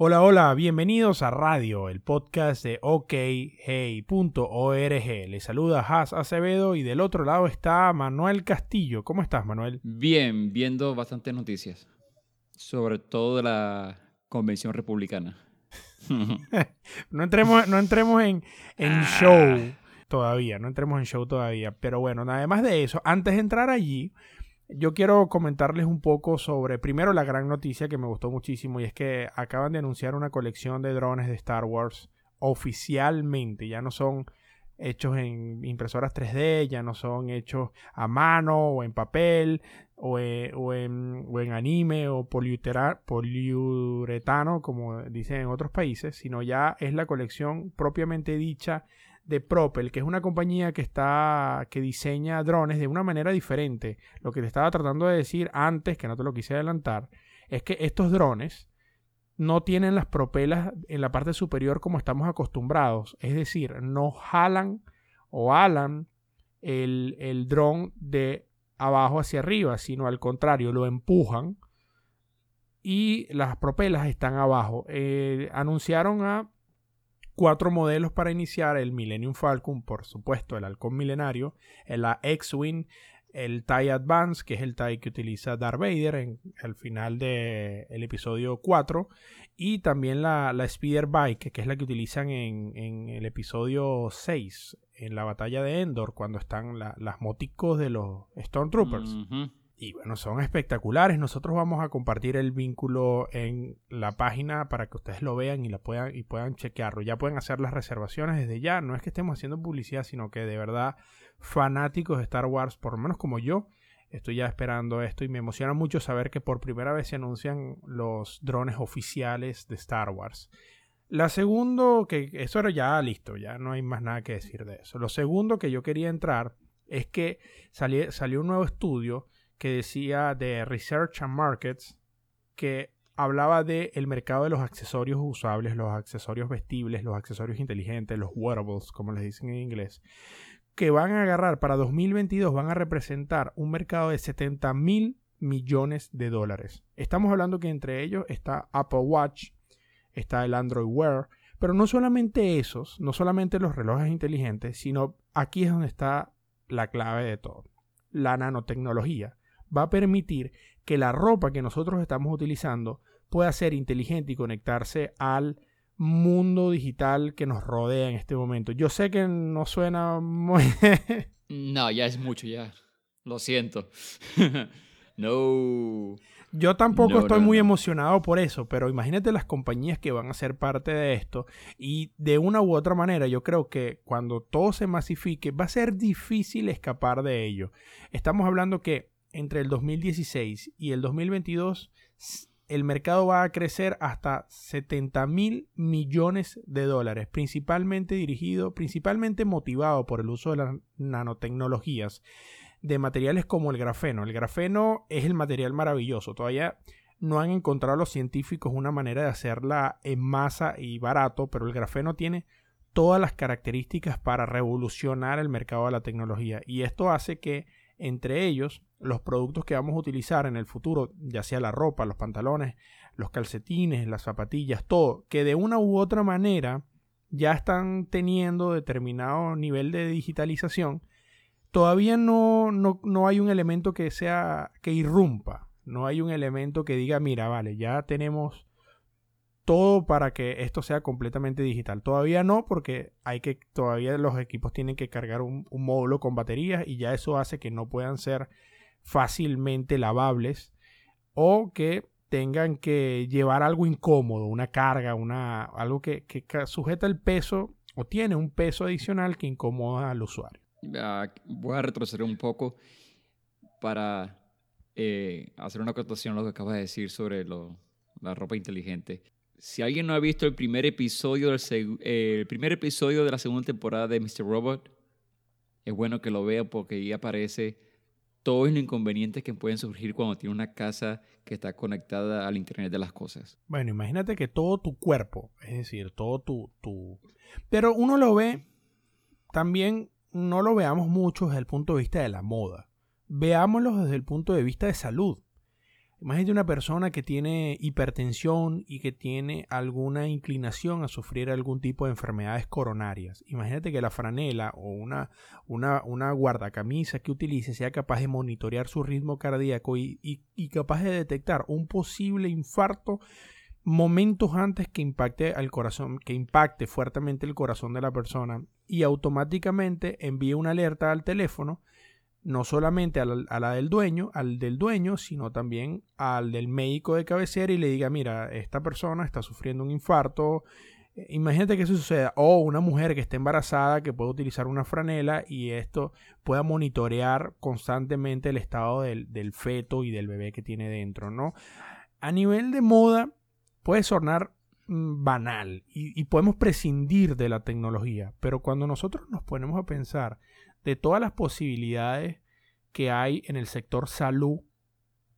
Hola, hola, bienvenidos a Radio, el podcast de OKHey.org. Les saluda Has Acevedo y del otro lado está Manuel Castillo. ¿Cómo estás, Manuel? Bien, viendo bastantes noticias, sobre todo de la Convención Republicana. no entremos, no entremos en, en Ah. show todavía, no entremos en show todavía. Pero bueno, además de eso, antes de entrar allí, yo quiero comentarles un poco sobre, primero, la gran noticia que me gustó muchísimo y es que acaban de anunciar una colección de drones de Star Wars oficialmente. Ya no son hechos en impresoras 3D, ya no son hechos a mano o en papel o en, o en, en anime o poliuretano, como dicen en otros países, sino ya es la colección propiamente dicha de Propel, que es una compañía que está que diseña drones de una manera diferente. Lo que te estaba tratando de decir antes, que no te lo quise adelantar, es que estos drones no tienen las propelas en la parte superior como estamos acostumbrados. Es decir, no jalan o alan el, el dron de abajo hacia arriba, sino al contrario, lo empujan y las propelas están abajo. Eh, anunciaron a cuatro modelos para iniciar el Millennium Falcon, por supuesto, el halcón milenario, el X-Wing, el TIE Advance, que es el TIE que utiliza Darth Vader en el final del episodio 4, y también la, la Speeder Bike, que es la que utilizan en, en el episodio 6, en la batalla de Endor, cuando están la- las moticos de los Stormtroopers. Y bueno, son espectaculares. Nosotros vamos a compartir el vínculo en la página para que ustedes lo vean y la puedan y puedan chequearlo. Ya pueden hacer las reservaciones desde ya. No es que estemos haciendo publicidad, sino que de verdad fanáticos de Star Wars, por lo menos como yo, estoy ya esperando esto y me emociona mucho saber que por primera vez se anuncian los drones oficiales de Star Wars. La segundo, que eso era ya listo, ya no hay más nada que decir de eso. Lo segundo que yo quería entrar es que sali- salió un nuevo estudio que decía de Research and Markets que hablaba del el mercado de los accesorios usables, los accesorios vestibles, los accesorios inteligentes, los wearables, como les dicen en inglés, que van a agarrar para 2022, van a representar un mercado de 70 mil millones de dólares. Estamos hablando que entre ellos está Apple Watch, está el Android Wear, pero no solamente esos, no solamente los relojes inteligentes, sino aquí es donde está la clave de todo. La nanotecnología va a permitir que la ropa que nosotros estamos utilizando pueda ser inteligente y conectarse al mundo digital que nos rodea en este momento. Yo sé que no suena muy... No, ya es mucho, ya. Lo siento. no. Yo tampoco No, estoy no, muy no. emocionado por eso, pero imagínate las compañías que van a ser parte de esto y de una u otra manera yo creo que cuando todo se masifique va a ser difícil escapar de ello. Estamos hablando que entre el 2016 y el 2022 s- el mercado va a crecer hasta 70 mil millones de dólares, principalmente dirigido, principalmente motivado por el uso de las nanotecnologías de materiales como el grafeno. El grafeno es el material maravilloso. Todavía no han encontrado los científicos una manera de hacerla en masa y barato, pero el grafeno tiene todas las características para revolucionar el mercado de la tecnología. Y esto hace que entre ellos los productos que vamos a utilizar en el futuro, ya sea la ropa, los pantalones, los calcetines, las zapatillas, todo, que de una u otra manera ya están teniendo determinado nivel de digitalización, todavía no, no, no hay un elemento que sea que irrumpa. No hay un elemento que diga, mira, vale, ya tenemos todo para que esto sea completamente digital. Todavía no, porque hay que, todavía los equipos tienen que cargar un, módulo con baterías y ya eso hace que no puedan ser fácilmente lavables o que tengan que llevar algo incómodo, una carga, una, algo que, que sujeta el peso o tiene un peso adicional que incomoda al usuario. Voy a retroceder un poco para eh, hacer una acotación a lo que acabas de decir sobre la ropa inteligente. Si alguien no ha visto el primer episodio del primer episodio de la segunda temporada de Mr. Robot, es bueno que lo vea porque ahí aparece todos los inconvenientes que pueden surgir cuando tiene una casa que está conectada al Internet de las cosas. Bueno, imagínate que todo tu cuerpo, es decir, todo tu, tu... Pero uno lo ve, también no lo veamos mucho desde el punto de vista de la moda. Veámoslo desde el punto de vista de salud. Imagínate una persona que tiene hipertensión y que tiene alguna inclinación a sufrir algún tipo de enfermedades coronarias. Imagínate que la franela o una, una, una guardacamisa que utilice sea capaz de monitorear su ritmo cardíaco y, y capaz de detectar un posible infarto momentos antes que impacte al corazón, que impacte fuertemente el corazón de la persona y automáticamente envíe una alerta al teléfono no solamente a la, del dueño, al del dueño, sino también al del médico de cabecera y le diga, mira, esta persona está sufriendo un infarto. Eh, imagínate que eso suceda. O una mujer que esté embarazada que puede utilizar una franela y esto pueda monitorear constantemente el estado del, feto y del bebé que tiene dentro, ¿no? A nivel de moda, puede sonar mm, banal y podemos prescindir de la tecnología, pero cuando nosotros nos ponemos a pensar de todas las posibilidades que hay en el sector salud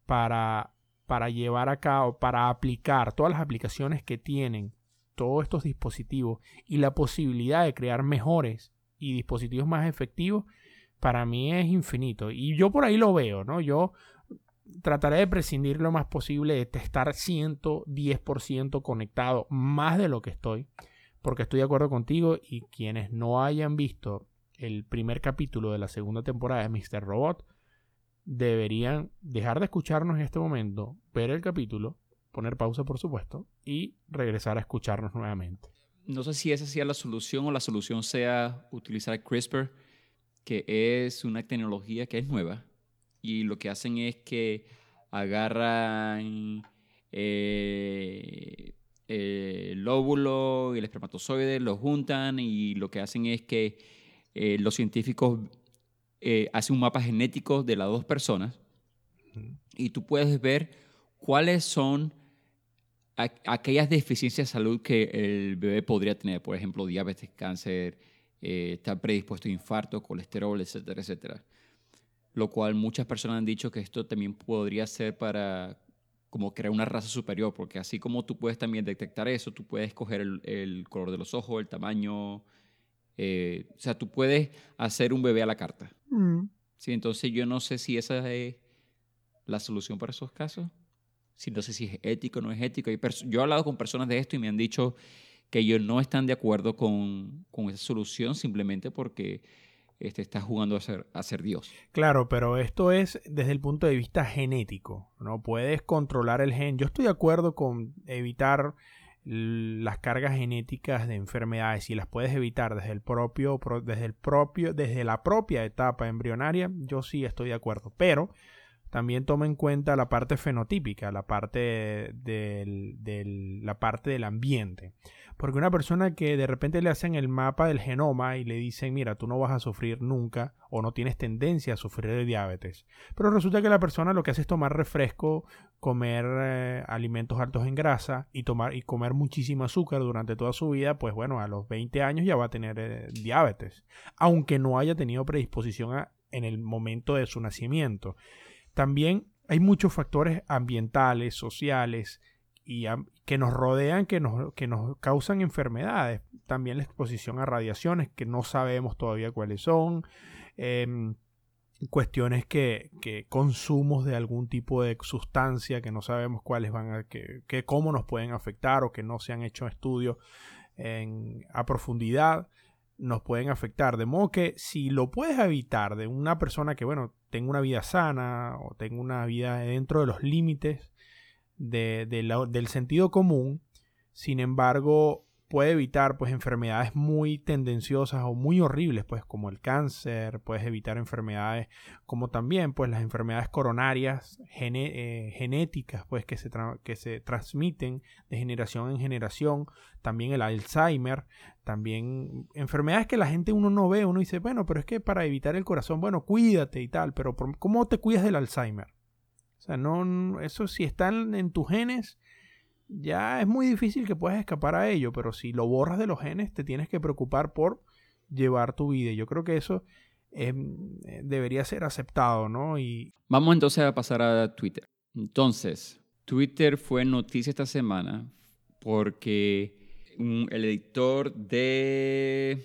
para, para llevar a cabo, para aplicar todas las aplicaciones que tienen todos estos dispositivos y la posibilidad de crear mejores y dispositivos más efectivos, para mí es infinito. Y yo por ahí lo veo, ¿no? Yo trataré de prescindir lo más posible de estar 110% conectado, más de lo que estoy, porque estoy de acuerdo contigo y quienes no hayan visto el primer capítulo de la segunda temporada de Mr. Robot, deberían dejar de escucharnos en este momento, ver el capítulo, poner pausa por supuesto, y regresar a escucharnos nuevamente. No sé si esa sea la solución o la solución sea utilizar CRISPR, que es una tecnología que es nueva y lo que hacen es que agarran eh, el óvulo y el espermatozoide, lo juntan y lo que hacen es que eh, los científicos eh, hacen un mapa genético de las dos personas y tú puedes ver cuáles son aquellas deficiencias de salud que el bebé podría tener, por ejemplo, diabetes, cáncer, eh, estar predispuesto a infarto, colesterol, etcétera, etcétera. Lo cual muchas personas han dicho que esto también podría ser para como crear una raza superior, porque así como tú puedes también detectar eso, tú puedes escoger el, el color de los ojos, el tamaño, eh, o sea, tú puedes hacer un bebé a la carta. Mm. Sí, entonces yo no sé si esa es la solución para esos casos. Si no sé si es ético o no es ético. Yo he hablado con personas de esto y me han dicho que ellos no están de acuerdo con, con esa solución simplemente porque este, está jugando a ser, a ser Dios. Claro, pero esto es desde el punto de vista genético. No puedes controlar el gen. Yo estoy de acuerdo con evitar las cargas genéticas de enfermedades y las puedes evitar desde el propio desde el propio desde la propia etapa embrionaria yo sí estoy de acuerdo pero también toma en cuenta la parte fenotípica la parte del, la parte del ambiente porque una persona que de repente le hacen el mapa del genoma y le dicen, mira, tú no vas a sufrir nunca o no tienes tendencia a sufrir de diabetes. Pero resulta que la persona lo que hace es tomar refresco, comer eh, alimentos altos en grasa y, tomar, y comer muchísimo azúcar durante toda su vida, pues bueno, a los 20 años ya va a tener eh, diabetes. Aunque no haya tenido predisposición en el momento de su nacimiento. También hay muchos factores ambientales, sociales, y que nos rodean, que nos, que nos causan enfermedades. También la exposición a radiaciones que no sabemos todavía cuáles son. Em, cuestiones que, que, consumos de algún tipo de sustancia que no sabemos cuáles van a, que, que cómo nos pueden afectar o que no se han hecho estudios en, a profundidad nos pueden afectar. De modo que si lo puedes evitar de una persona que, bueno, tenga una vida sana o tenga una vida dentro de los límites del sentido común, sin embargo, puede evitar pues enfermedades muy tendenciosas o muy horribles pues como el cáncer puedes evitar enfermedades como también pues las enfermedades coronarias eh, genéticas pues que se, que se transmiten de generación en generación también el Alzheimer también enfermedades que la gente uno no ve uno dice bueno pero es que para evitar el corazón bueno cuídate y tal pero ¿cómo te cuidas del Alzheimer? O sea, no, eso si están en tus genes, ya es muy difícil que puedas escapar a ello, pero si lo borras de los genes, te tienes que preocupar por llevar tu vida. Yo creo que eso em, eh, debería ser aceptado, ¿no? Y... Vamos entonces a pasar a Twitter. Entonces, Twitter fue noticia esta semana porque el editor de...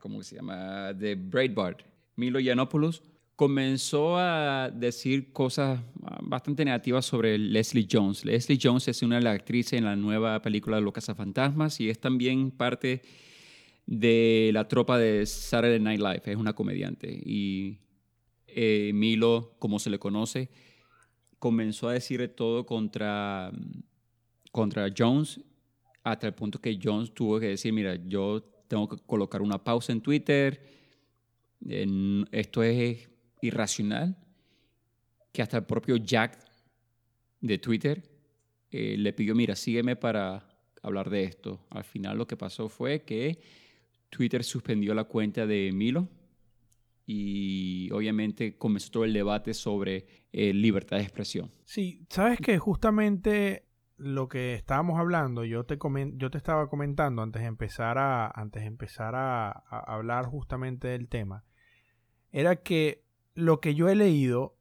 ¿Cómo se llama? De Breitbart, Milo Yiannopoulos, comenzó a decir cosas ah, bastante negativas sobre Leslie Jones. Leslie Jones es una de las actrices en la nueva película Los Fantasmas y es también parte de la tropa de Saturday Night Live. Es una comediante. Y eh, Milo, como se le conoce, comenzó a decir todo contra, contra Jones hasta el punto que Jones tuvo que decir, mira, yo tengo que colocar una pausa en Twitter. esto es irracional que hasta el propio Jack de Twitter eh, le pidió, mira, sígueme para hablar de esto. Al final lo que pasó fue que Twitter suspendió la cuenta de Milo y obviamente comenzó todo el debate sobre eh, libertad de expresión. Sí, sabes que justamente lo que estábamos hablando, yo te, yo te estaba comentando antes de empezar, antes de empezar a hablar justamente del tema, era que lo que yo he leído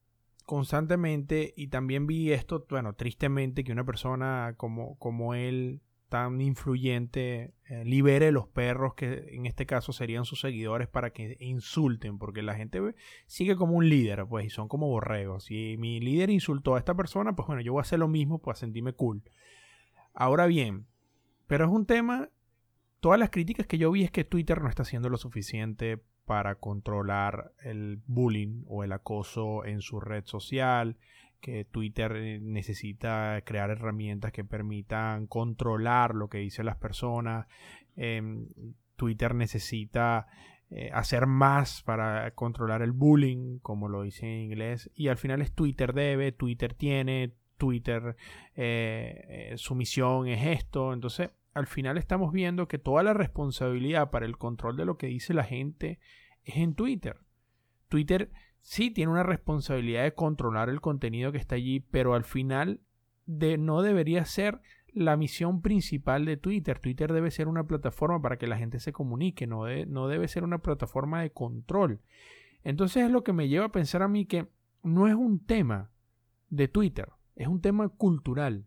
constantemente y también vi esto, bueno, tristemente que una persona como, como él, tan influyente, eh, libere los perros que en este caso serían sus seguidores para que insulten, porque la gente sigue como un líder, pues, y son como borregos. Si mi líder insultó a esta persona, pues bueno, yo voy a hacer lo mismo para sentirme cool. Ahora bien, pero es un tema, todas las críticas que yo vi es que Twitter no está haciendo lo suficiente para controlar el bullying o el acoso en su red social, que Twitter eh, necesita crear herramientas que permitan controlar lo que dicen las personas. Em, Twitter necesita eh, hacer más para controlar el bullying, como lo dice en inglés. Y al final es Twitter debe, Twitter tiene, Twitter eh, su misión es esto. Entonces al final estamos viendo que toda la responsabilidad para el control de lo que dice la gente es en Twitter. Twitter sí tiene una responsabilidad de controlar el contenido que está allí, pero al final de, no debería ser la misión principal de Twitter. Twitter debe ser una plataforma para que la gente se comunique, no, no debe ser una plataforma de control. Entonces es lo que me lleva a pensar a mí que no es un tema de Twitter, es un tema cultural.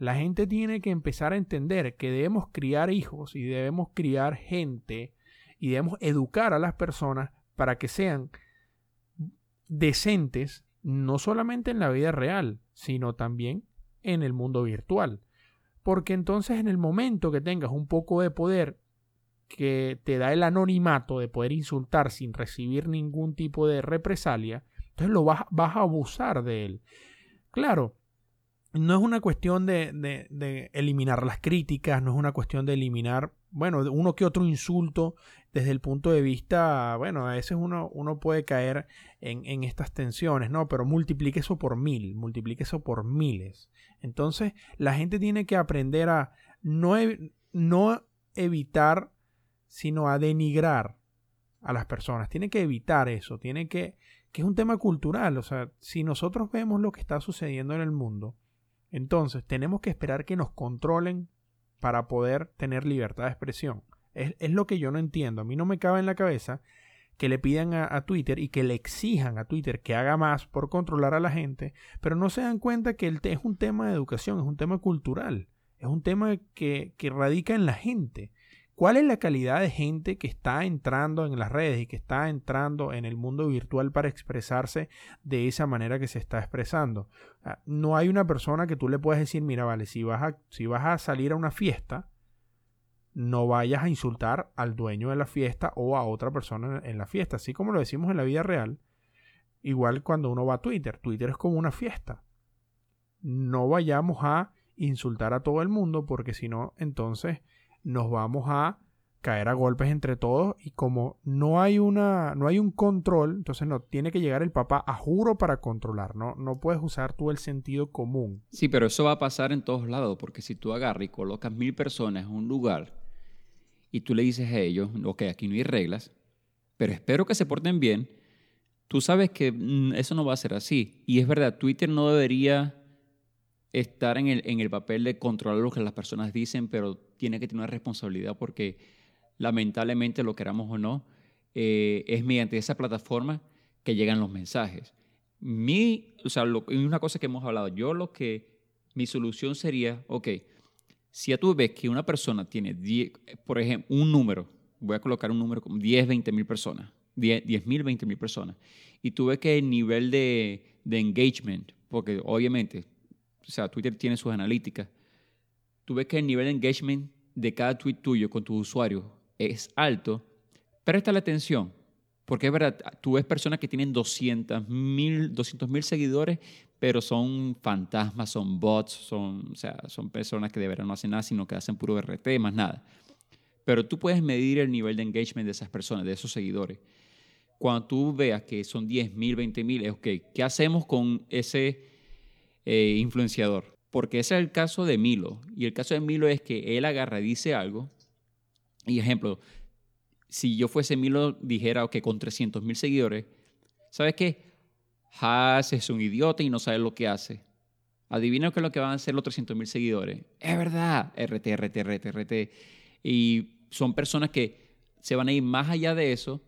La gente tiene que empezar a entender que debemos criar hijos y debemos criar gente y debemos educar a las personas para que sean decentes no solamente en la vida real, sino también en el mundo virtual. Porque entonces en el momento que tengas un poco de poder que te da el anonimato de poder insultar sin recibir ningún tipo de represalia, entonces lo vas, vas a abusar de él. Claro, no es una cuestión de, eliminar las críticas, no es una cuestión de eliminar, bueno, uno que otro insulto desde el punto de vista, bueno, a veces uno, uno puede caer en, estas tensiones, ¿no? Pero multiplique eso por mil, multiplique eso por miles. Entonces, la gente tiene que aprender a no, no evitar, sino a denigrar a las personas. Tiene que evitar eso, tiene que, que es un tema cultural, o sea, si nosotros vemos lo que está sucediendo en el mundo, entonces, tenemos que esperar que nos controlen para poder tener libertad de expresión. Es, lo que yo no entiendo. A mí no me cabe en la cabeza que le pidan a, Twitter y que le exijan a Twitter que haga más por controlar a la gente, pero no se dan cuenta que el es un tema de educación, es un tema cultural, es un tema que, que radica en la gente. ¿Cuál es la calidad de gente que está entrando en las redes y que está entrando en el mundo virtual para expresarse de esa manera que se está expresando? Ah, no hay una persona que tú le puedas decir, mira, vale, si vas a, si vas a salir a una fiesta, no vayas a insultar al dueño de la fiesta o a otra persona en la fiesta, así como lo decimos en la vida real. Igual cuando uno va a Twitter, Twitter es como una fiesta. No vayamos a insultar a todo el mundo porque si no, entonces nos vamos a caer a golpes entre todos y como no hay una no hay un control, entonces no tiene que llegar el papá a juro para controlar, no no puedes usar tú el sentido común. Sí, pero eso va a pasar en todos lados, porque si tú agarras y colocas mil personas en un lugar y tú le dices a ellos, ok, aquí no hay reglas, pero espero que se porten bien, tú sabes que mm, eso no va a ser así. Y es verdad, Twitter no debería estar en el, en el papel de controlar lo que las personas dicen, pero tiene que tener una responsabilidad porque lamentablemente, lo queramos o no, eh, es mediante esa plataforma que llegan los mensajes. Mi, o sea, una cosa que hemos hablado, yo lo que, mi solución sería, ok, si tú ves que una persona tiene, por ejemplo, un número, voy a colocar un número como 10, 20 mil personas, 10 mil, 20 mil personas. Y tú ves que el nivel de, de engagement, porque obviamente, o sea, Twitter tiene sus analíticas, tú ves que el nivel de engagement de cada tweet tuyo con tus usuarios es alto, presta la atención. Porque es verdad, tú ves personas que tienen 200 mil 200, seguidores, pero son fantasmas, son bots, son, o sea, son personas que de verdad no hacen nada, sino que hacen puro RT, más nada. Pero tú puedes medir el nivel de engagement de esas personas, de esos seguidores. Cuando tú veas que son 10 mil, 20 mil, es ok, ¿qué hacemos con ese eh, influenciador? Porque ese es el caso de Milo. Y el caso de Milo es que él agarra dice algo. Y ejemplo, si yo fuese Milo, dijera que con 300 mil seguidores, ¿sabes qué? Haas es un idiota y no sabe lo que hace. Adivina qué es lo que van a hacer los 300 mil seguidores. Es verdad. RT, RT, RT, RT. Y son personas que se van a ir más allá de eso,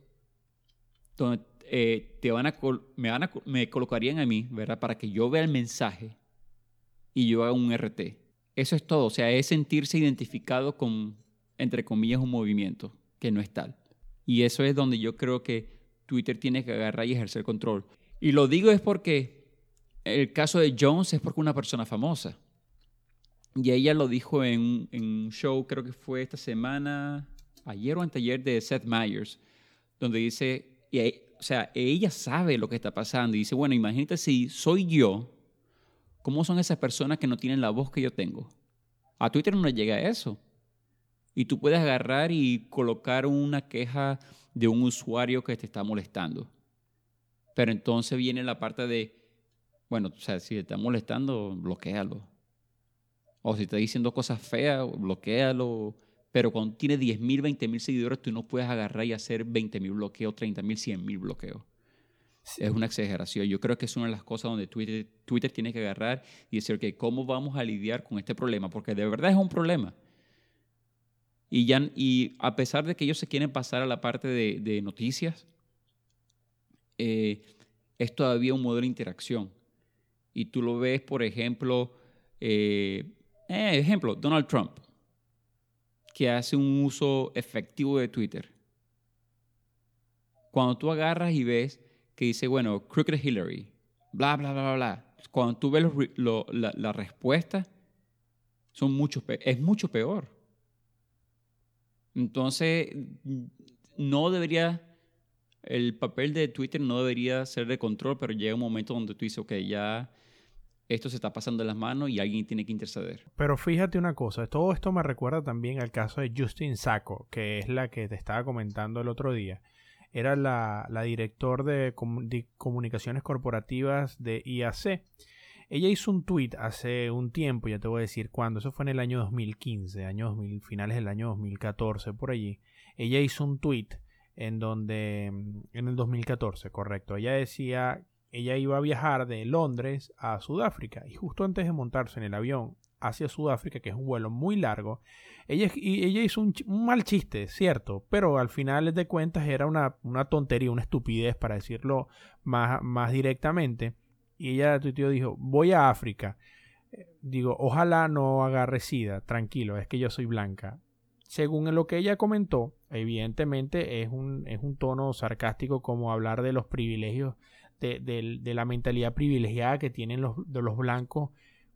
donde eh, te van a, me, van a, me colocarían a mí, ¿verdad? Para que yo vea el mensaje y yo haga un RT. Eso es todo. O sea, es sentirse identificado con, entre comillas, un movimiento que no es tal. Y eso es donde yo creo que Twitter tiene que agarrar y ejercer control. Y lo digo es porque el caso de Jones es porque una persona famosa. Y ella lo dijo en, un show, creo que fue esta semana, ayer o anteayer, de Seth Meyers, donde dice, y, o sea, ella sabe lo que está pasando. Y dice, bueno, imagínate si soy yo, ¿cómo son esas personas que no tienen la voz que yo tengo? A Twitter no le llega eso. Y tú puedes agarrar y colocar una queja de un usuario que te está molestando. Pero entonces viene la parte de, bueno, o sea, si te está molestando, bloquealo. O si está diciendo cosas feas, bloquealo. Pero cuando tiene 10.000, 20.000 seguidores, tú no puedes agarrar y hacer 20.000 bloqueos, 30.000, 100.000 bloqueos. Es una exageración. Yo creo que es una de las cosas donde Twitter, Twitter tiene que agarrar y decir, ok, ¿cómo vamos a lidiar con este problema? Porque de verdad es un problema. Y, ya, y a pesar de que ellos se quieren pasar a la parte de, noticias, eh, es todavía un modelo de interacción. Y tú lo ves, por ejemplo, eh, eh, ejemplo, Donald Trump, que hace un uso efectivo de Twitter. Cuando tú agarras y ves que dice, bueno, Crooked Hillary, bla, bla, bla, bla, cuando tú ves la, la, respuesta, son mucho, es mucho peor. Entonces, no debería, el papel de Twitter no debería ser de control, pero llega un momento donde tú dices, ok, ya esto se está pasando de las manos y alguien tiene que interceder. Pero fíjate una cosa, todo esto me recuerda también al caso de Justin Sacco, que es la que te estaba comentando el otro día. Era la, la de comunicaciones corporativas de IAC ella hizo un tweet hace un tiempo, ya te voy a decir cuándo, eso fue en el año 2015, año 2000, finales del año 2014, por allí. Ella hizo un tweet en donde, mm, en el 2014, correcto, ella decía, ella iba a viajar de Londres a Sudáfrica y justo antes de montarse en el avión hacia Sudáfrica, que es un vuelo muy largo, ella, y ella hizo un, mal chiste, cierto, pero al final de cuentas era una, una tontería, una estupidez, para decirlo más, más directamente y ella tuiteó, dijo, voy a África. Digo, ojalá no agarre sida, tranquilo, es que yo soy blanca. Según lo que ella comentó, evidentemente es un, es un tono sarcástico como hablar de los privilegios, de, la mentalidad privilegiada que tienen los, de los blancos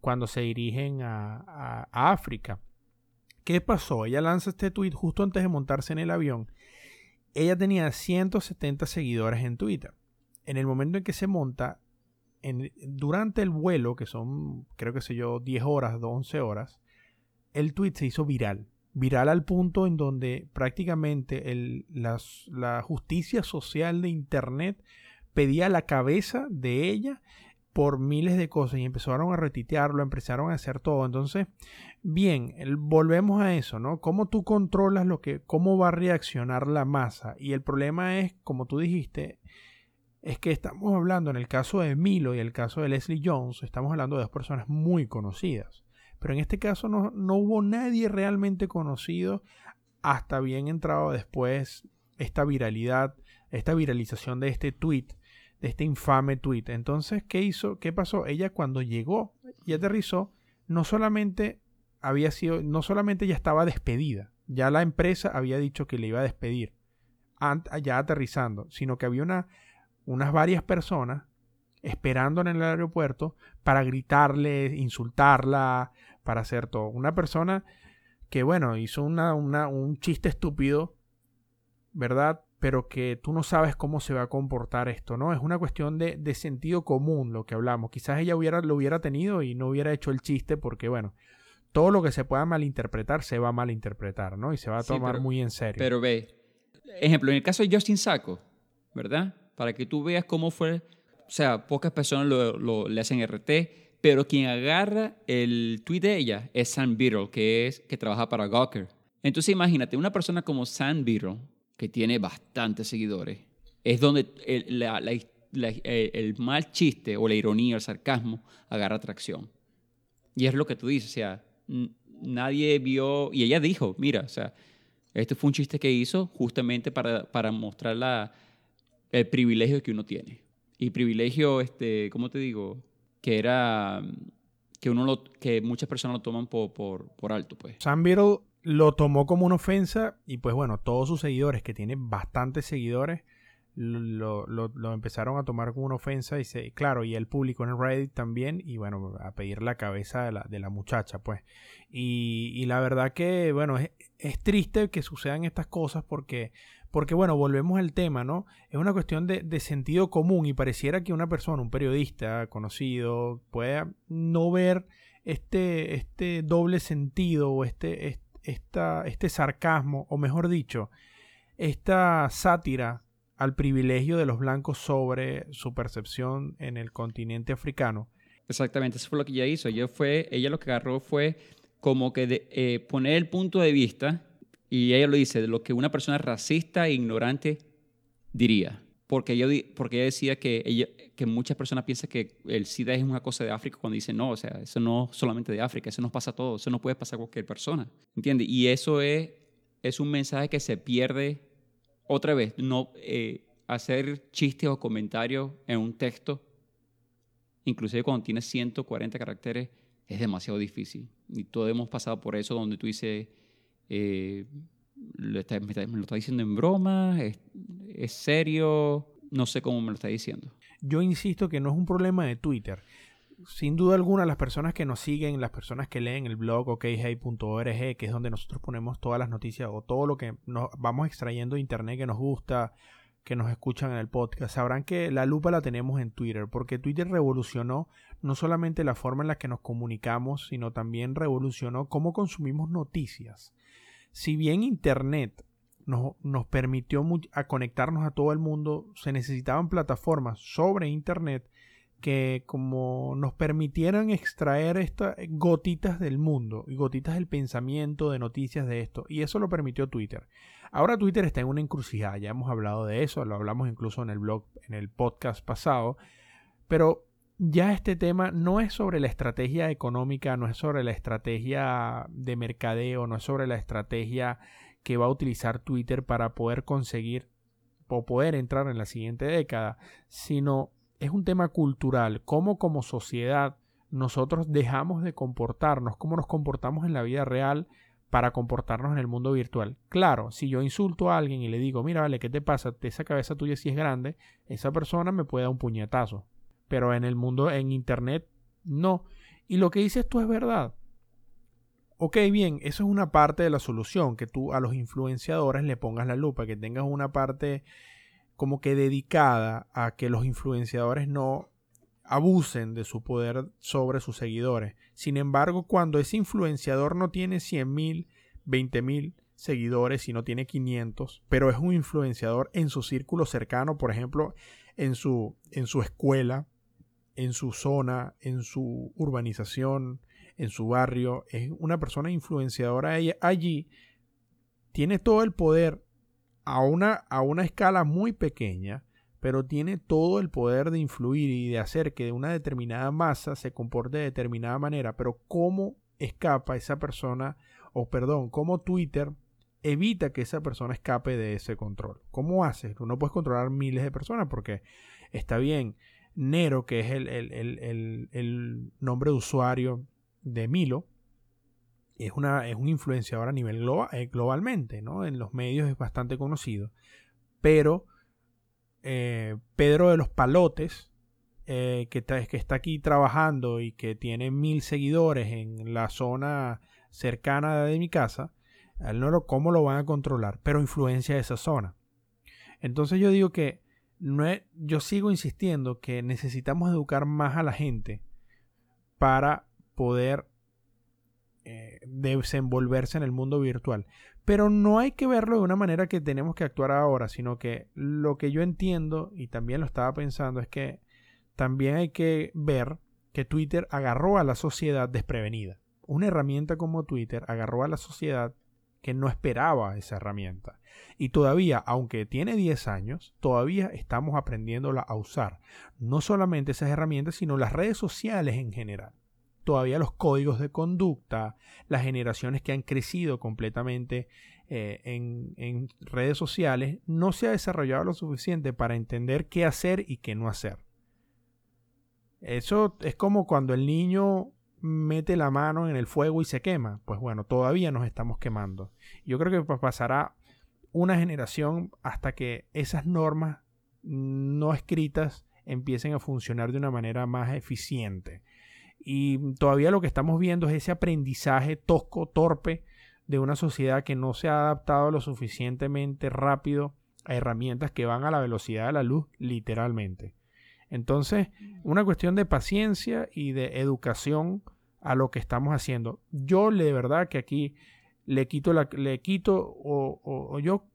cuando se dirigen a, África. ¿Qué pasó? Ella lanza este tweet justo antes de montarse en el avión. Ella tenía 170 seguidores en Twitter. En el momento en que se monta, durante el vuelo, que son, creo que sé yo, 10 horas, 11 horas, el tweet se hizo viral. Viral al punto en donde prácticamente la justicia social de Internet pedía la cabeza de ella por miles de cosas y empezaron a retitearlo, empezaron a hacer todo. Entonces, bien, volvemos a eso, ¿no? ¿Cómo tú controlas lo que, cómo va a reaccionar la masa? Y el problema es, como tú dijiste, es que estamos hablando en el caso de Milo y el caso de Leslie Jones, estamos hablando de dos personas muy conocidas. Pero en este caso no, hubo nadie realmente conocido hasta bien entrado después esta viralidad, esta viralización de este tweet, de este infame tweet. Entonces, ¿qué hizo? ¿Qué pasó? Ella cuando llegó y aterrizó, no solamente había sido, no solamente ya estaba despedida, ya la empresa había dicho que le iba a despedir ya aterrizando, sino que había una, unas varias personas esperando en el aeropuerto para gritarle, insultarla, para hacer todo. Una persona que, bueno, hizo una, un chiste estúpido, ¿verdad? Pero que tú no sabes cómo se va a comportar esto, ¿no? Es una cuestión de, de sentido común lo que hablamos. Quizás ella hubiera, lo hubiera tenido y no hubiera hecho el chiste porque, bueno, todo lo que se pueda malinterpretar se va a malinterpretar, ¿no? Y se va a tomar muy en serio. Pero ve, ejemplo, en el caso de Justin Sacco, ¿verdad? Para que tú veas cómo fue, o sea, pocas personas lo, le hacen RT, pero quien agarra el tweet de ella es Sam Beetle, que, es, que trabaja para Gawker. Entonces imagínate, una persona como Sam Beetle, que tiene bastantes seguidores, es donde el, el mal chiste o la ironía, el sarcasmo agarra atracción. Y es lo que tú dices, o sea, nadie vio, y ella dijo, mira, o sea, este fue un chiste que hizo justamente para, para mostrar la, el privilegio que uno tiene. Y privilegio, este, ¿cómo te digo? Que era que uno lo, que muchas personas lo toman por, por, por alto, pues. Sam lo tomó como una ofensa y pues bueno, todos sus seguidores, que tienen bastantes seguidores, lo, lo, empezaron a tomar como una ofensa y se, claro, y el público en el Reddit también, y bueno, a pedir la cabeza de la, de la muchacha, pues. Y, y, la verdad que, bueno, es, es, triste que sucedan estas cosas porque, porque, bueno, volvemos al tema, ¿no? Es una cuestión de, de sentido común y pareciera que una persona, un periodista conocido, pueda no ver este, este doble sentido o este, esta, este sarcasmo, o mejor dicho, esta sátira al privilegio de los blancos sobre su percepción en el continente africano. Exactamente, eso fue lo que ella hizo. Ella, fue, ella lo que agarró fue como que eh, poner el punto de vista, y ella lo dice, de lo que una persona racista e ignorante diría. Porque ella, porque ella decía que, ella, que muchas personas piensan que el SIDA es una cosa de África cuando dicen, no, o sea, eso no solamente de África, eso nos pasa a todos, eso no puede pasar a cualquier persona. ¿Entiendes? Y eso es, es un mensaje que se pierde otra vez, no eh, hacer chistes o comentarios en un texto, inclusive cuando tienes 140 caracteres, es demasiado difícil. Y todos hemos pasado por eso, donde tú dices, eh, me, lo está diciendo en broma, es, es serio, no sé cómo me lo está diciendo. Yo insisto que no es un problema de Twitter sin duda alguna, las personas que nos siguen, las personas que leen el blog okhey.org, que es donde nosotros ponemos todas las noticias o todo lo que nos vamos extrayendo de internet que nos gusta, que nos escuchan en el podcast, sabrán que la lupa la tenemos en Twitter, porque Twitter revolucionó no solamente la forma en la que nos comunicamos, sino también revolucionó cómo consumimos noticias. Si bien Internet nos, nos permitió a conectarnos a todo el mundo, se necesitaban plataformas sobre Internet que como nos permitieran extraer estas gotitas del mundo y gotitas del pensamiento, de noticias de esto. Y eso lo permitió Twitter. Ahora Twitter está en una encrucijada, ya hemos hablado de eso, lo hablamos incluso en el blog, en el podcast pasado, pero ya este tema no es sobre la estrategia económica, no es sobre la estrategia de mercadeo, no es sobre la estrategia que va a utilizar Twitter para poder conseguir o poder entrar en la siguiente década, sino es un tema cultural, cómo como sociedad nosotros dejamos de comportarnos, cómo nos comportamos en la vida real para comportarnos en el mundo virtual. Claro, si yo insulto a alguien y le digo, mira, vale, ¿qué te pasa? Esa cabeza tuya si es grande, esa persona me puede dar un puñetazo. Pero en el mundo, en Internet, no. Y lo que dices tú es verdad. Ok, bien, eso es una parte de la solución, que tú a los influenciadores le pongas la lupa, que tengas una parte como que dedicada a que los influenciadores no abusen de su poder sobre sus seguidores. Sin embargo, cuando ese influenciador no tiene 100 mil, 20 mil seguidores y no tiene 500, pero es un influenciador en su círculo cercano, por ejemplo, en su, en su escuela, en su zona, en su urbanización, en su barrio, es una persona influenciadora allí, tiene todo el poder a una, a una escala muy pequeña, pero tiene todo el poder de influir y de hacer que una determinada masa se comporte de determinada manera. Pero ¿cómo escapa esa persona, o perdón, cómo Twitter evita que esa persona escape de ese control? ¿Cómo haces? Tú no puedes controlar miles de personas porque está bien. Nero, que es el, el, el nombre de usuario de Milo, es, una, es un influenciador a nivel eh, globalmente, ¿no? En los medios es bastante conocido. pero eh, Pedro de los Palotes, eh, que, que, está aquí trabajando y que tiene mil seguidores en la zona cercana de mi casa, no lo, ¿cómo lo van a controlar? Pero influencia esa zona. Entonces yo digo que no yo sigo insistiendo que necesitamos educar más a la gente para poder eh, desenvolverse en el mundo virtual. Pero no hay que verlo de una manera que tenemos que actuar ahora, sino que lo que yo entiendo, y también lo estaba pensando, es que también hay que ver que Twitter agarró a la sociedad desprevenida. Una herramienta como Twitter agarró a la sociedad que no esperaba esa herramienta. Y todavía, aunque tiene 10 años, todavía estamos aprendiéndola a usar. No solamente esas herramientas, sino las redes sociales en general todavía los códigos de conducta, las generaciones que han crecido completamente eh, en, redes sociales, no se ha desarrollado lo suficiente para entender qué hacer y qué no hacer. Eso es como cuando el niño mete la mano en el fuego y se quema. Pues bueno, todavía nos estamos quemando. Yo creo que pasará una generación hasta que esas normas no escritas empiecen a funcionar de una manera más eficiente. Y todavía lo que estamos viendo es ese aprendizaje tosco, torpe de una sociedad que no se ha adaptado lo suficientemente rápido a herramientas que van a la velocidad de la luz, literalmente. Entonces, una cuestión de paciencia y de educación a lo que estamos haciendo. Yo de verdad que aquí le quito, le quito o, o yo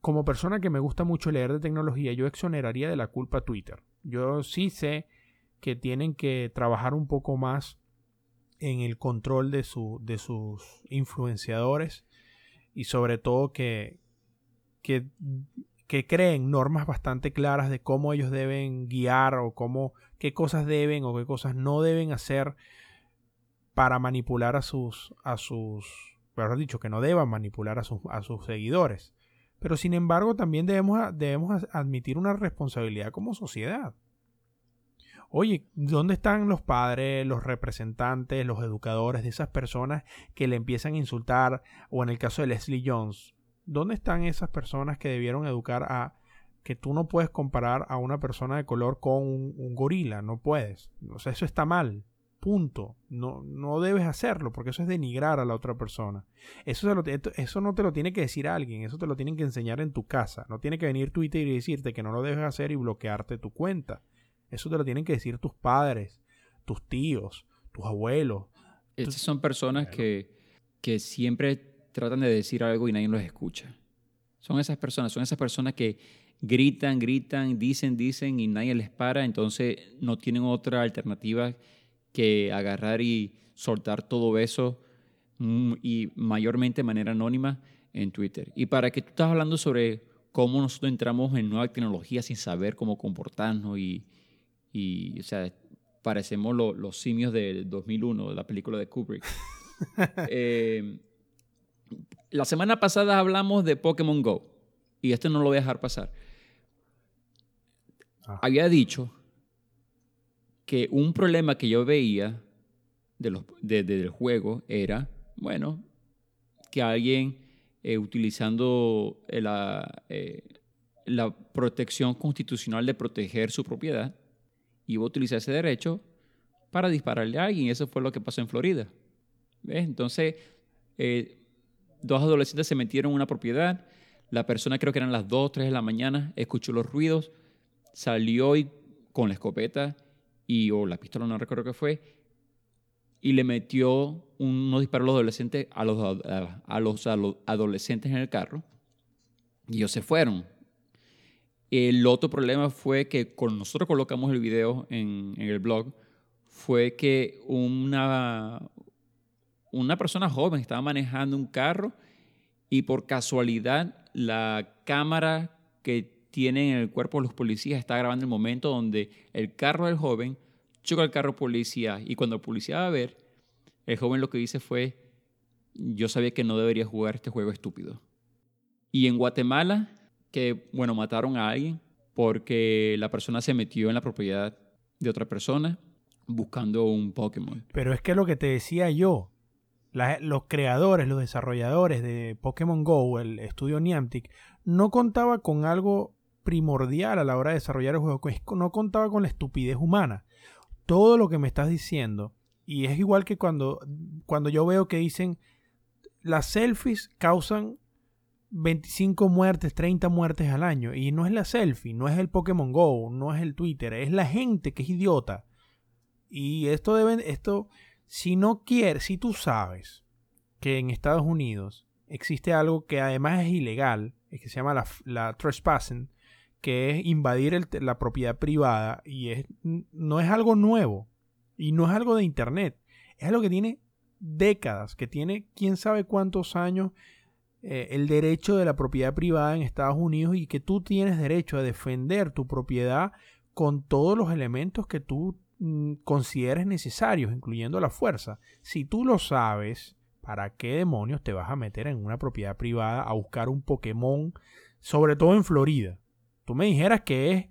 como persona que me gusta mucho leer de tecnología, yo exoneraría de la culpa a Twitter. Yo sí sé que tienen que trabajar un poco más en el control de, su, de sus influenciadores y sobre todo que, que, que, creen normas bastante claras de cómo ellos deben guiar o cómo, qué cosas deben o qué cosas no deben hacer para manipular a sus, a sus, dicho, que no deban manipular a sus, a sus seguidores. Pero sin embargo también debemos, debemos admitir una responsabilidad como sociedad. Oye, ¿dónde están los padres, los representantes, los educadores de esas personas que le empiezan a insultar? O en el caso de Leslie Jones, ¿dónde están esas personas que debieron educar a que tú no puedes comparar a una persona de color con un, gorila? No puedes. O sea, eso está mal. Punto. No, no debes hacerlo porque eso es denigrar a la otra persona. Eso, eso no te lo tiene que decir alguien, eso te lo tienen que enseñar en tu casa. No tiene que venir Twitter y decirte que no lo debes hacer y bloquearte tu cuenta. Eso te lo tienen que decir tus padres, tus tíos, tus abuelos. Estas son personas que, que siempre tratan de decir algo y nadie los escucha. Son esas personas, son esas personas que gritan, gritan, dicen, dicen y nadie les para, entonces no tienen otra alternativa que agarrar y soltar todo eso mm, y mayormente de manera anónima en Twitter. Y para que tú estás hablando sobre cómo nosotros entramos en nueva tecnología sin saber cómo comportarnos y, y, o sea, parecemos los simios del 2001, de la película de Kubrick. Eh, la semana pasada hablamos de Pokémon Go. Y esto no lo voy a dejar pasar. Ah. Había dicho que un problema que yo veía de los, del juego era, bueno, que alguien eh, utilizando la, eh, la protección constitucional de proteger su propiedad, iba a utilizar ese derecho para dispararle a alguien. Eso fue lo que pasó en Florida. Entonces, eh, dos adolescentes se metieron en una propiedad. La persona, creo que eran las 2, 3 de la mañana, escuchó los ruidos, salió y, con la escopeta y, o la pistola, no recuerdo qué fue, y le metió unos disparos a los adolescentes, a los, a los, a los adolescentes en el carro. Y ellos se fueron. El otro problema fue que cuando nosotros colocamos el video en, el blog, fue que una, una persona joven estaba manejando un carro y por casualidad la cámara que tienen en el cuerpo los policías está grabando el momento donde el carro del joven choca el carro policía y cuando el policía va a ver, el joven lo que dice fue, yo sabía que no debería jugar este juego estúpido. Y en Guatemala que, bueno, mataron a alguien porque la persona se metió en la propiedad de otra persona buscando un Pokémon. Pero es que lo que te decía yo, los creadores, los desarrolladores de Pokémon Go, el estudio Niantic, no contaba con algo primordial a la hora de desarrollar el juego, no contaba con la estupidez humana. Todo lo que me estás diciendo, y es igual que cuando, cuando yo veo que dicen las selfies causan 25 muertes, 30 muertes al año. Y no es la selfie, no es el Pokémon Go, no es el Twitter, es la gente que es idiota. Y esto deben, esto, si no quieres, si tú sabes que en Estados Unidos existe algo que además es ilegal, que se llama la, trespassing, que es invadir la propiedad privada y es, no es algo nuevo y no es algo de internet, es algo que tiene décadas, que tiene quién sabe cuántos años eh, el derecho de la propiedad privada en Estados Unidos y que tú tienes derecho a defender tu propiedad con todos los elementos que tú mm, consideres necesarios, incluyendo la fuerza. Si tú lo sabes, ¿para qué demonios te vas a meter en una propiedad privada a buscar un Pokémon, sobre todo en Florida? Tú me dijeras que es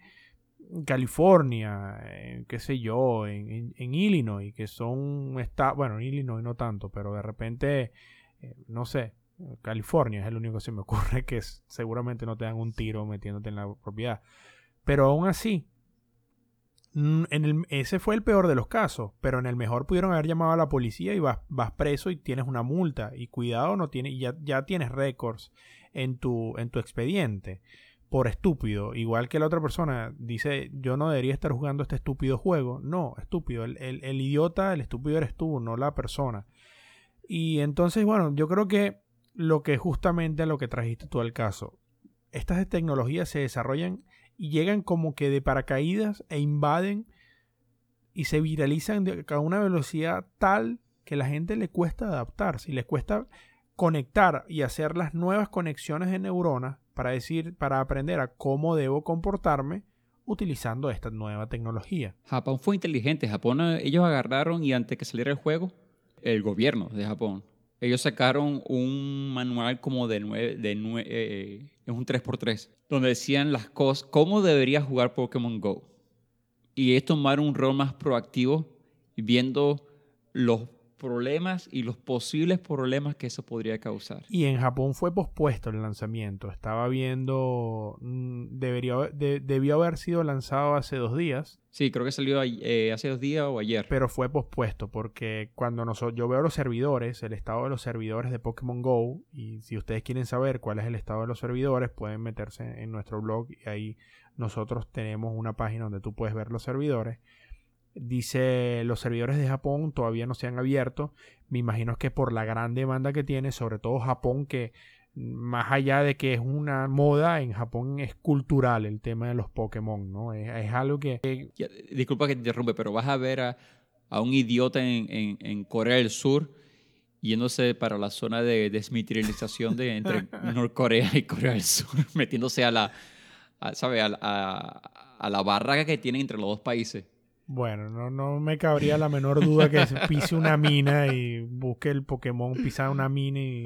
California, qué sé yo, en, Illinois, que son estados, bueno, en Illinois no tanto, pero de repente, eh, no sé, California es el único que se me ocurre que seguramente no te dan un tiro metiéndote en la propiedad. Pero aún así, en el, ese fue el peor de los casos, pero en el mejor pudieron haber llamado a la policía y vas, vas preso y tienes una multa. Y cuidado, no tiene, ya, ya tienes récords en tu, en tu expediente por estúpido, igual que la otra persona dice yo no debería estar jugando este estúpido juego. No, estúpido, el, el, idiota, el estúpido eres tú, no la persona. Y entonces, bueno, yo creo que lo que justamente lo que trajiste tú al caso, estas tecnologías se desarrollan y llegan como que de paracaídas e invaden y se viralizan a una velocidad tal que la gente le cuesta adaptarse y les cuesta conectar y hacer las nuevas conexiones de neuronas para decir, para aprender a cómo debo comportarme utilizando esta nueva tecnología. Japón fue inteligente. Japón, eh, ellos agarraron y antes que saliera el juego, el gobierno de Japón, ellos sacaron un manual como de nueve, de nueve, eh, es un 3x3, donde decían las cosas, cómo debería jugar Pokémon Go. Y es tomar un rol más proactivo, viendo los problemas y los posibles problemas que eso podría causar. Y en Japón fue pospuesto el lanzamiento. Estaba viendo, mm, debería, debió haber sido lanzado hace dos días. Sí, creo que salió eh, hace dos días o ayer. Pero fue pospuesto porque cuando yo veo los servidores, el estado de los servidores de Pokémon Go, y si ustedes quieren saber cuál es el estado de los servidores, pueden meterse en nuestro blog y ahí nosotros tenemos una página donde tú puedes ver los servidores. Dice, los servidores de Japón todavía no se han abierto. Me imagino que por la gran demanda que tiene, sobre todo Japón, que más allá de que es una moda, en Japón es cultural el tema de los Pokémon, ¿no? Es, algo que... disculpa que te interrumpe, pero vas a ver a, un idiota en, Corea del Sur yéndose para la zona de desmilitarización de entre Norcorea y Corea del Sur, metiéndose a la, a, a la barraca que tienen entre los dos países. Bueno, no, no me cabría la menor duda que pise una mina y busque el Pokémon pisar una mina y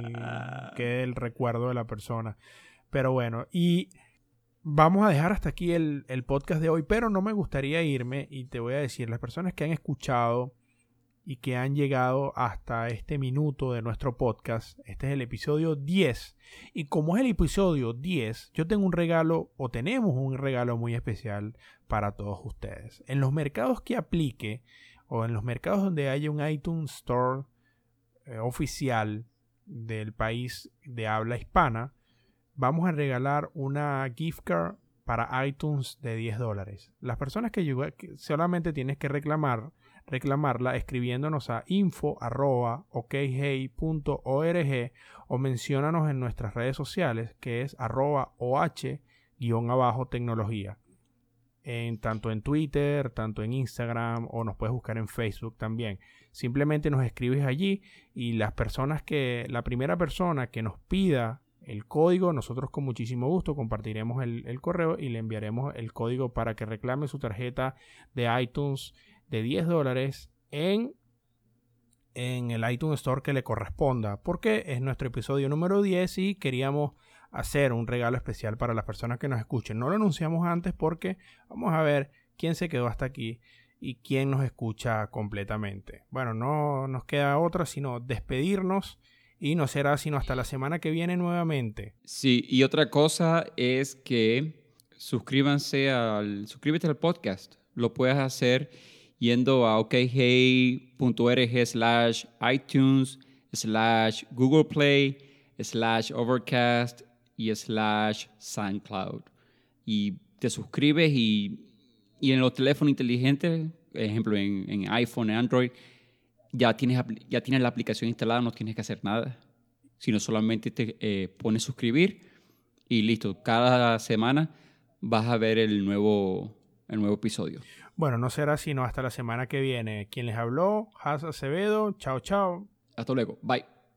quede el recuerdo de la persona. Pero bueno, y vamos a dejar hasta aquí el, el podcast de hoy, pero no me gustaría irme y te voy a decir, las personas que han escuchado y que han llegado hasta este minuto de nuestro podcast. Este es el episodio 10. Y como es el episodio 10, yo tengo un regalo o tenemos un regalo muy especial para todos ustedes. En los mercados que aplique o en los mercados donde haya un iTunes Store eh, oficial del país de habla hispana, vamos a regalar una gift card para iTunes de 10 dólares. Las personas que, solamente tienes que reclamar reclamarla escribiéndonos a info.okhey.org o menciónanos en nuestras redes sociales que es arroba oh-tecnología. En, tanto en Twitter, tanto en Instagram o nos puedes buscar en Facebook también. Simplemente nos escribes allí y las personas que, la primera persona que nos pida el código, nosotros con muchísimo gusto compartiremos el correo y le enviaremos el código para que reclame su tarjeta de iTunes de 10 dólares en, en el iTunes Store que le corresponda, porque es nuestro episodio número 10 y queríamos hacer un regalo especial para las personas que nos escuchen. No lo anunciamos antes porque vamos a ver quién se quedó hasta aquí y quién nos escucha completamente. Bueno, no nos queda otra sino despedirnos y no será sino hasta la semana que viene nuevamente. Sí, y otra cosa es que suscríbanse al, suscríbete al podcast. Lo puedes hacer yendo a okhey.org slash iTunes slash Google Play slash Overcast y slash SoundCloud. Y te suscribes y, y en los teléfonos inteligentes, ejemplo en, en iPhone, en Android, ya tienes, ya tienes la aplicación instalada, no tienes que hacer nada, sino solamente te eh, pones suscribir y listo. Cada semana vas a ver el nuevo, el nuevo episodio. Bueno, no será sino hasta la semana que viene. Quien les habló, Haz Acevedo. Chao, chao. Hasta luego. Bye.